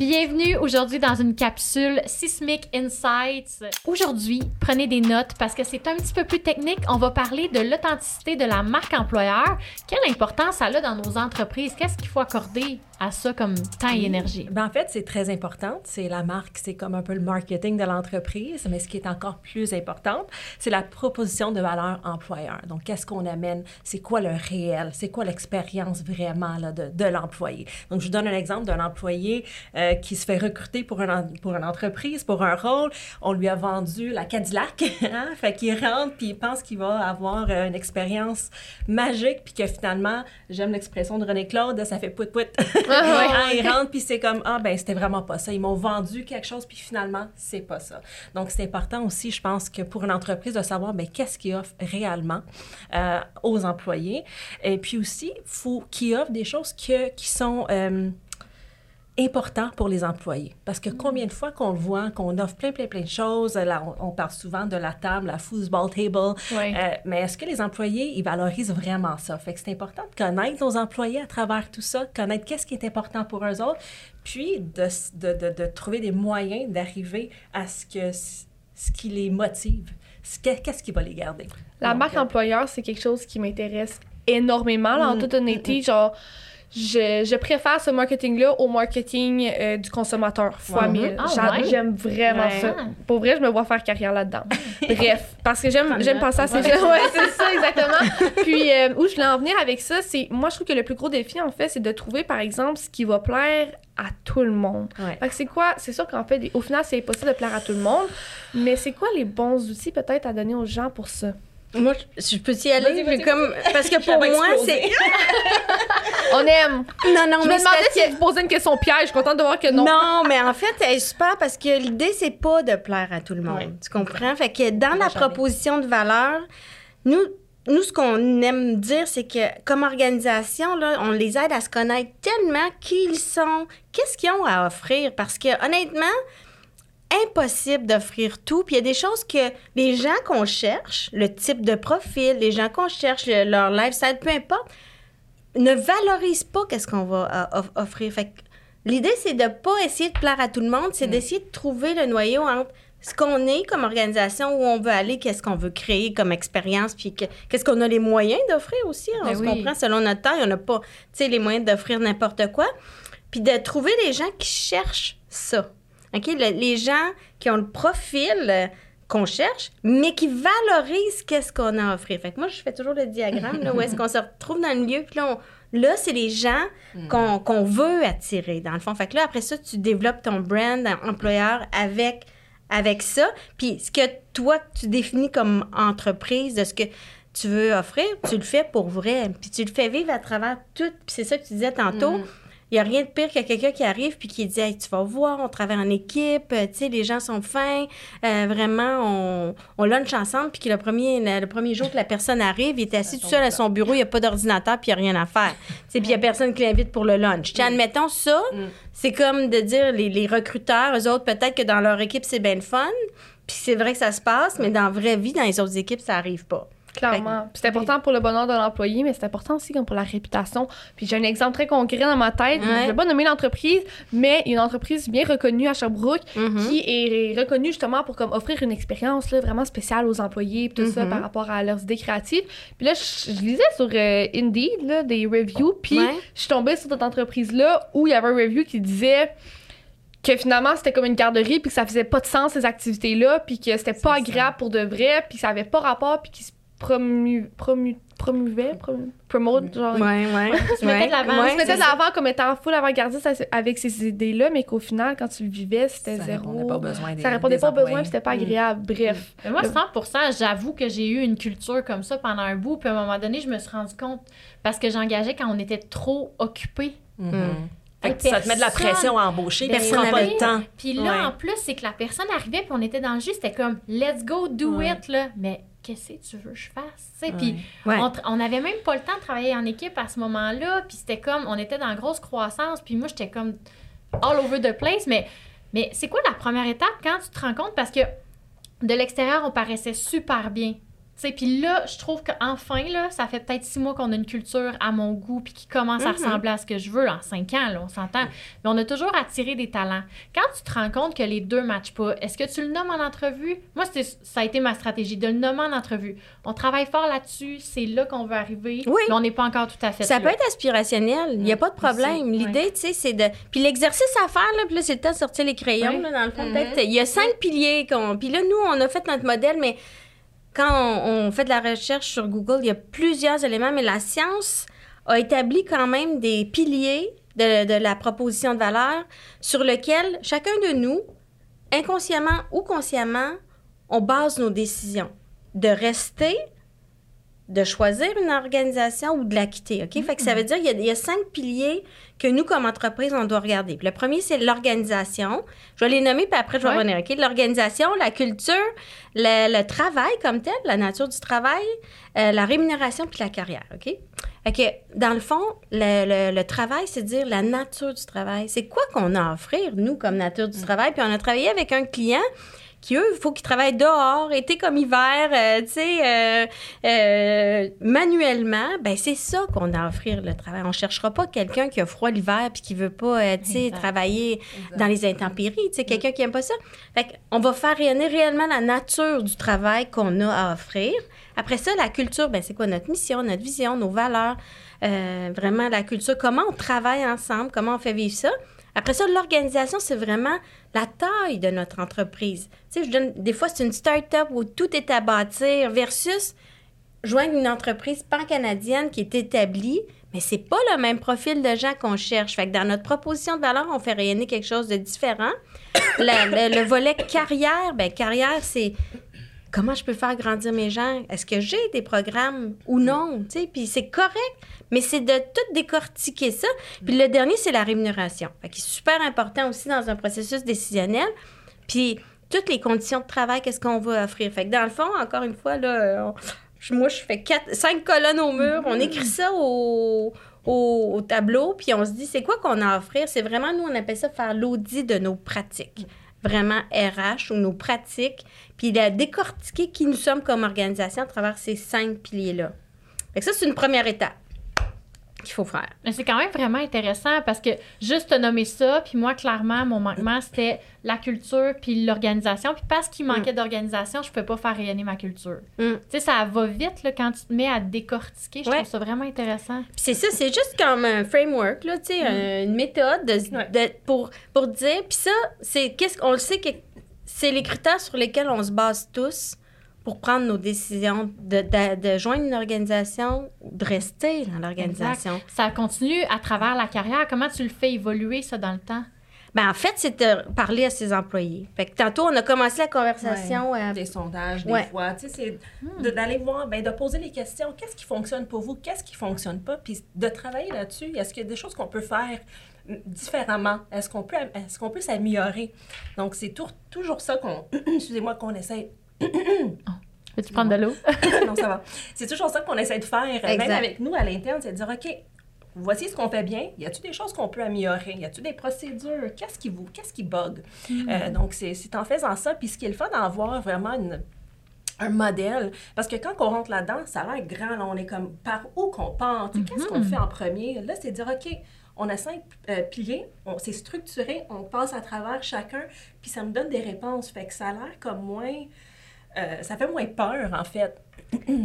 Bienvenue aujourd'hui dans une capsule Sismic Insights. Aujourd'hui, prenez des notes parce que c'est un petit peu plus technique. On va parler de l'authenticité de la marque employeur. Quelle importance ça a dans nos entreprises? Qu'est-ce qu'il faut accorder? À ça comme temps et énergie? Ben, en fait, c'est très important. C'est la marque, c'est comme un peu le marketing de l'entreprise, mais ce qui est encore plus important, c'est la proposition de valeur employeur. Donc, qu'est-ce qu'on amène? C'est quoi le réel? C'est quoi l'expérience vraiment là, de, de l'employé? Donc, je vous donne un exemple d'un employé euh, qui se fait recruter pour, un, pour une entreprise, pour un rôle. On lui a vendu la Cadillac. Hein? Fait qu'il rentre puis il pense qu'il va avoir euh, une expérience magique puis que finalement, j'aime l'expression de René Claude, ça fait pout pout. Ah, il rentre puis c'est comme ah ben c'était vraiment pas ça. Ils m'ont vendu quelque chose puis finalement c'est pas ça. Donc c'est important aussi, je pense que pour une entreprise de savoir ben qu'est-ce qu'ils offre réellement euh, aux employés et puis aussi faut qu'ils offrent des choses que, qui sont important pour les employés. Parce que combien de fois qu'on le voit, qu'on offre plein, plein, plein de choses, là, on, parle souvent de la table, la football table, euh, mais est-ce que les employés, ils valorisent vraiment ça? Fait que c'est important de connaître nos employés à travers tout ça, connaître qu'est-ce qui est important pour eux autres, puis de, de, de, de trouver des moyens d'arriver à ce, que, ce qui les motive. Qu'est-ce qui va les garder? La marque euh, employeur, c'est quelque chose qui m'intéresse énormément, en mm, toute honnêteté. Mm, mm. Genre, je, je, préfère ce marketing-là au marketing euh, du consommateur fois mille. Ah, j'aime vraiment ça. Pour vrai, je me vois faire carrière là-dedans. Bref, parce que j'aime, j'aime penser à ces. Ouais, c'est ça, exactement. Puis, euh, où je voulais en venir avec ça, c'est. Moi, je trouve que le plus gros défi, en fait, c'est de trouver, par exemple, ce qui va plaire à tout le monde. Fait que c'est quoi? C'est sûr qu'en fait, au final, c'est impossible de plaire à tout le monde, mais c'est quoi les bons outils, peut-être, à donner aux gens pour ça? Moi, je peux y aller, comme parce que pour moi, c'est on aime. Non non, je me demandais si elle posait une question piège, je suis contente de voir que non. Non, mais en fait, elle est super parce que l'idée c'est pas de plaire à tout le monde. Tu comprends? Fait que dans la proposition de valeur, nous nous, ce qu'on aime dire, c'est que comme organisation, là, on les aide à se connaître tellement qui ils sont, qu'est-ce qu'ils ont à offrir. Parce que honnêtement, impossible d'offrir tout. Puis il y a des choses que les gens qu'on cherche, le type de profil, les gens qu'on cherche, leur lifestyle, peu importe, ne valorisent pas qu'est-ce qu'on va euh, offrir. Fait l'idée, c'est de pas essayer de plaire à tout le monde, c'est mm. d'essayer de trouver le noyau entre ce qu'on est comme organisation, où on veut aller, qu'est-ce qu'on veut créer comme expérience, puis qu'est-ce qu'on a les moyens d'offrir aussi. Hein. on ben se comprend selon notre temps, on n'a pas les moyens d'offrir n'importe quoi. Puis de trouver des gens qui cherchent ça. OK? les gens qui ont le profil euh, qu'on cherche, mais qui valorisent qu'est-ce qu'on a à offrir. Fait que moi, je fais toujours le diagramme, là, où est-ce qu'on se retrouve dans le milieu, puis là, là c'est les gens mm. qu'on veut attirer, dans le fond. Fait que là, après ça, tu développes ton brand employeur avec, avec ça. Puis ce que toi, tu définis comme entreprise, de ce que tu veux offrir, tu le fais pour vrai. Puis tu le fais vivre à travers tout. Puis c'est ça que tu disais tantôt. Mm. Il n'y a rien de pire que quelqu'un qui arrive puis qui dit Tu vas voir, on travaille en équipe, tu sais, les gens sont fins, euh, vraiment, on, on lunch ensemble. Puis que le premier, le, premier jour que la personne arrive, il est assis tout seul à son bureau, il n'y a pas d'ordinateur puis il n'y a rien à faire. Puis il n'y a personne qui l'invite pour le lunch. Mm. Admettons ça, mm. c'est comme de dire les, les recruteurs, eux autres, peut-être que dans leur équipe, c'est bien le fun. Puis c'est vrai que ça se passe, mais dans la vraie vie, dans les autres équipes, ça n'arrive pas. Clairement. C'est important pour le bonheur de l'employé, mais c'est important aussi comme pour la réputation. Puis j'ai un exemple très concret dans ma tête. Je ne vais pas nommer l'entreprise, mais une entreprise bien reconnue à Sherbrooke mm-hmm. qui est reconnue justement pour comme offrir une expérience là, vraiment spéciale aux employés tout ça mm-hmm. par rapport à leurs idées créatives. Puis là, je, lisais sur euh, Indeed là, des reviews, puis je suis tombée sur cette entreprise-là où il y avait un review qui disait que finalement c'était comme une garderie puis que ça faisait pas de sens ces activités là puis que c'était pas agréable pour de vrai puis que ça avait pas rapport puis qu'ils promu, promu, promouvait, promote, genre. Ouais, ouais. Tu mettais de l'avant. tu mettais de l'avant comme étant full avant-gardiste avec ces idées-là, mais qu'au final, quand tu le vivais, c'était zéro. Ça répondait pas aux besoins des Ça répondait pas aux besoins, c'était pas agréable. Bref. Mais moi, 100 j'avoue que j'ai eu une culture comme ça pendant un bout, puis à un moment donné, je me suis rendu compte, parce que j'engageais quand on était trop occupés. Mm-hmm. ça te met de la pression à embaucher, prends pas le temps. Puis là, en plus, c'est que la personne arrivait, puis on était dans le jus, c'était comme, let's go, do it, là. Mais qu'est-ce que tu veux que je fasse? Puis on n'avait même pas le temps de travailler en équipe à ce moment-là. Puis c'était comme, on était dans grosse croissance. Puis moi, j'étais comme all over the place. Mais, mais c'est quoi la première étape quand tu te rends compte? Parce que de l'extérieur, on paraissait super bien. Puis là, je trouve qu'enfin, là, ça fait peut-être six mois qu'on a une culture à mon goût puis qui commence à mhm. ressembler à ce que je veux. En cinq ans, là, on s'entend. Mais on a toujours attiré des talents. Quand tu te rends compte que les deux ne matchent pas, est-ce que tu le nommes en entrevue? Moi, ça a été ma stratégie, de le nommer en entrevue. On travaille fort là-dessus, c'est là qu'on veut arriver, oui. mais on n'est pas encore tout à fait Ça peut être aspirationnel, il n'y a pas de problème. L'idée, tu sais, c'est de... Puis l'exercice à faire, là, puis là, c'est le temps de sortir les crayons, là, dans le fond, mhm. peut-être. Il y a cinq piliers. Qu'on... Puis là, nous, on a fait notre modèle, mais quand on, fait de la recherche sur Google, il y a plusieurs éléments, mais la science a établi quand même des piliers de, la proposition de valeur sur lesquels chacun de nous, inconsciemment ou consciemment, on base nos décisions. De rester, de choisir une organisation ou de la quitter. OK? Fait que ça veut dire qu'il y, y, a cinq piliers que nous, comme entreprise, on doit regarder. le premier, c'est l'organisation. Je vais les nommer, puis après, je vais revenir. OK? L'organisation, la culture, le, travail comme tel, la nature du travail, euh, la rémunération, puis la carrière. OK? Dans le fond, le, le travail, c'est dire la nature du travail. C'est quoi qu'on a à offrir, nous, comme nature du travail? Puis on a travaillé avec un client qui, eux, il faut qu'ils travaillent dehors, été comme hiver, euh, tu sais, euh, euh, manuellement, ben c'est ça qu'on a à offrir, le travail. On cherchera pas quelqu'un qui a froid l'hiver puis qui veut pas, tu sais, travailler dans les intempéries, tu sais, quelqu'un qui aime pas ça. Fait on va faire rayonner réellement la nature du travail qu'on a à offrir. Après ça, la culture, ben c'est quoi notre mission, notre vision, nos valeurs, vraiment la culture, comment on travaille ensemble, comment on fait vivre ça. Après ça, l'organisation, c'est vraiment la taille de notre entreprise. Des fois, c'est une start-up où tout est à bâtir versus joindre une entreprise pan-canadienne qui est établie, mais c'est pas le même profil de gens qu'on cherche. Fait que dans notre proposition de valeur, on fait rayonner quelque chose de différent. le, volet carrière, ben carrière, c'est comment je peux faire grandir mes gens? Est-ce que j'ai des programmes ou non? Puis c'est correct. Mais c'est de tout décortiquer ça. Le dernier, c'est la rémunération. Qui est super important aussi dans un processus décisionnel. Puis toutes les conditions de travail, qu'est-ce qu'on va offrir? Dans le fond, encore une fois, là, moi, je fais cinq colonnes au mur. On écrit ça au, au, tableau, puis on se dit, c'est quoi qu'on a à offrir? C'est vraiment, nous, on appelle ça faire l'audit de nos pratiques. Vraiment RH ou nos pratiques, puis la décortiquer qui nous sommes comme organisation à travers ces cinq piliers-là. Ça, c'est une première étape qu'il faut faire. Mais c'est quand même vraiment intéressant parce que juste nommer ça, puis moi, clairement, mon manquement, c'était la culture puis l'organisation. Puis parce qu'il manquait mm. d'organisation, je ne peux pas faire rayonner ma culture. Mm. Tu sais, ça va vite là, quand tu te mets à décortiquer. Je trouve ça vraiment intéressant. Puis c'est ça, c'est juste comme un framework, là, tu sais, mm. une méthode de, pour, pour dire. Puis ça, c'est qu'est-ce qu'on le sait que c'est les critères sur lesquels on se base tous pour prendre nos décisions, de, de, joindre une organisation, de rester dans l'organisation. Ça continue à travers la carrière. Comment tu le fais évoluer, ça, dans le temps? Ben, en fait, c'est de parler à ses employés. Fait que tantôt, on a commencé la conversation. Euh, des sondages, des fois. Tu sais, c'est hmm. d'aller voir, ben, de poser les questions. Qu'est-ce qui fonctionne pour vous? Qu'est-ce qui fonctionne pas? Puis de travailler là-dessus. Est-ce qu'il y a des choses qu'on peut faire différemment? Est-ce qu'on peut, est qu'on peut s'améliorer? Donc, c'est toujours ça qu'on, excusez-moi, qu'on essaie oh. Peux-tu prendre de l'eau? non, ça va. C'est toujours ça qu'on essaie de faire, même avec nous à l'interne, c'est de dire, OK, voici ce qu'on fait bien. Y a-t-il des choses qu'on peut améliorer? Y a-t-il des procédures? Qu'est-ce qui vous, qu'est-ce qui bug? Mm. Euh, donc, c'est, en faisant ça. Puis ce qui est le fun d'en voir vraiment un modèle. Parce que quand on rentre là-dedans, ça a l'air grand. on est comme par où qu'on part? Qu'est-ce qu'on mm-hmm. fait en premier? Là, c'est dire, OK, on a cinq euh, piliers, on s'est structuré, on passe à travers chacun, puis ça me donne des réponses. Fait que ça a l'air comme moins euh, ça fait moins peur, en fait.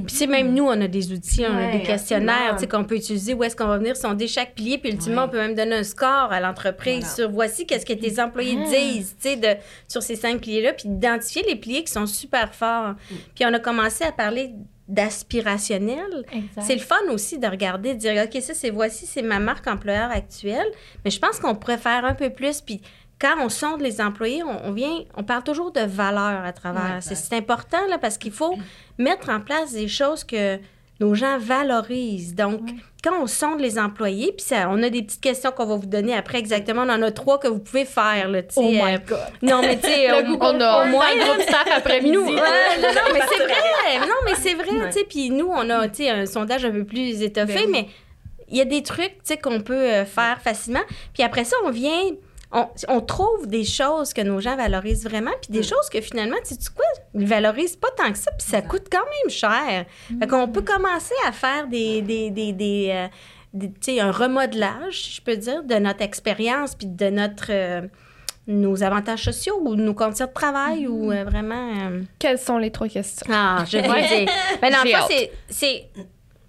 Puis même nous, on a des outils, on a des questionnaires qu'on peut utiliser où est-ce qu'on va venir sonder chaque pilier. Puis ultimement, on peut même donner un score à l'entreprise sur voici qu'est-ce que tes employés disent de, sur ces cinq piliers-là. Puis d'identifier les piliers qui sont super forts. Mm. Puis on a commencé à parler d'aspirationnel. C'est le fun aussi de regarder, de dire, OK, ça, c'est voici, c'est ma marque employeur actuelle. Mais je pense qu'on pourrait faire un peu plus. Puis quand on sonde les employés, on, vient, on parle toujours de valeur à travers. c'est important là, parce qu'il faut mettre en place des choses que nos gens valorisent. Donc, quand on sonde les employés, puis ça, on a des petites questions qu'on va vous donner après exactement. On en a trois que vous pouvez faire. Là, oh my euh, God! Non, mais tu sais, on, on, a au moins un groupe staff après-midi. non, mais c'est vrai! Non, mais c'est vrai, tu sais. Puis nous, on a, tu sais, un sondage un peu plus étoffé, ben mais il y a des trucs, tu sais, qu'on peut euh, faire facilement. Puis après ça, on vient on, trouve des choses que nos gens valorisent vraiment, puis des mm. choses que finalement, tu sais quoi, ils valorisent pas tant que ça, puis ça coûte quand même cher. Mm. Fait qu'on peut commencer à faire des, des, des, des, euh, un remodelage, je peux dire, de notre expérience, puis de notre... Euh, nos avantages sociaux ou nos conditions de travail ou mm-hmm. euh, vraiment... Quelles sont les trois questions? Ah, je vais dire. Mais dans le c'est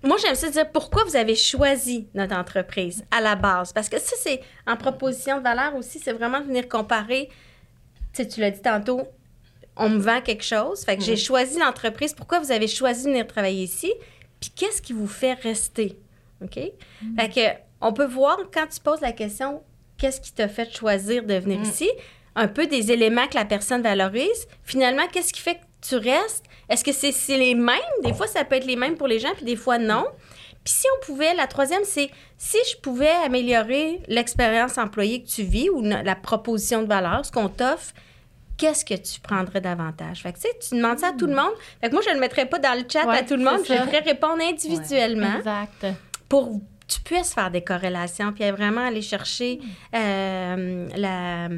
moi, j'aime ça dire pourquoi vous avez choisi notre entreprise à la base. Parce que ça, c'est en proposition de valeur aussi, c'est vraiment de venir comparer. Tu sais, tu l'as dit tantôt, on me vend quelque chose. Fait que j'ai mhm. choisi l'entreprise. Pourquoi vous avez choisi de venir travailler ici? Puis qu'est-ce qui vous fait rester? OK? Mhm. Fait que on peut voir quand tu poses la question qu'est-ce qui t'a fait choisir de venir mhm. ici? Un peu des éléments que la personne valorise. Finalement, qu'est-ce qui fait que tu restes? Est-ce que c'est les mêmes? Des fois, ça peut être les mêmes pour les gens, puis des fois, non. Puis si on pouvait, la troisième, c'est si je pouvais améliorer l'expérience employée que tu vis ou la proposition de valeur, ce qu'on t'offre, qu'est-ce que tu prendrais davantage? Fait que, tu sais, tu demandes ça à tout le monde. Fait que moi, je ne le mettrais pas dans le chat à tout le monde. Je ferais répondre individuellement. Exact. Pour tu puisses faire des corrélations, puis vraiment aller chercher euh, la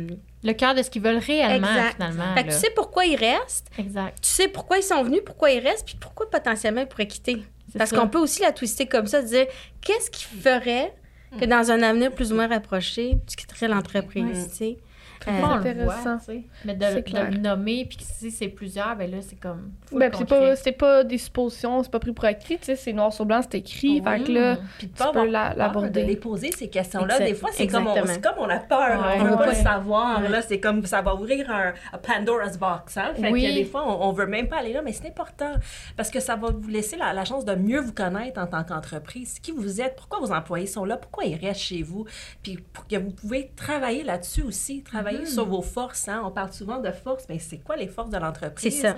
le cœur de ce qu'ils veulent réellement, finalement. Fait que tu sais pourquoi ils restent. Exact. Tu sais pourquoi ils sont venus, pourquoi ils restent, puis pourquoi potentiellement ils pourraient quitter. Parce qu'on peut aussi la twister comme ça, dire qu'est-ce qui ferait que dans un avenir plus ou moins rapproché, tu quitterais l'entreprise, tu sais? Euh, intéressant. mais de, de, le nommer, puis si c'est plusieurs, ben là, c'est comme. Ben, c'est pas, pas des suppositions, c'est pas pris pour acquis, tu sais, c'est noir sur blanc, c'est écrit. Fait que là, puis tu peux l'aborder. De les poser, ces questions-là. Des fois, c'est comme, on, comme on a peur, on veut pas le savoir. Là, c'est comme ça va ouvrir un, Pandora's box. Hein? Fait que des fois, on, on, veut même pas aller là, mais c'est important parce que ça va vous laisser la, la chance de mieux vous connaître en tant qu'entreprise. Qui vous êtes, pourquoi vos employés sont là, pourquoi ils restent chez vous, puis pour que vous pouvez travailler là-dessus aussi, travailler Hmm. sur vos forces. Hein? On parle souvent de forces, mais c'est quoi les forces de l'entreprise? C'est ça.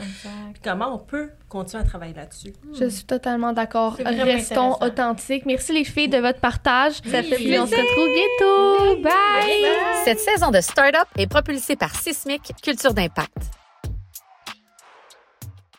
comment on peut continuer à travailler là-dessus? Je suis totalement d'accord. Restons authentiques. Merci les filles de votre partage. Ça fait plaisir. on se retrouve bientôt. Bye. Cette saison de Startup est propulsée par Sismic Culture d'impact.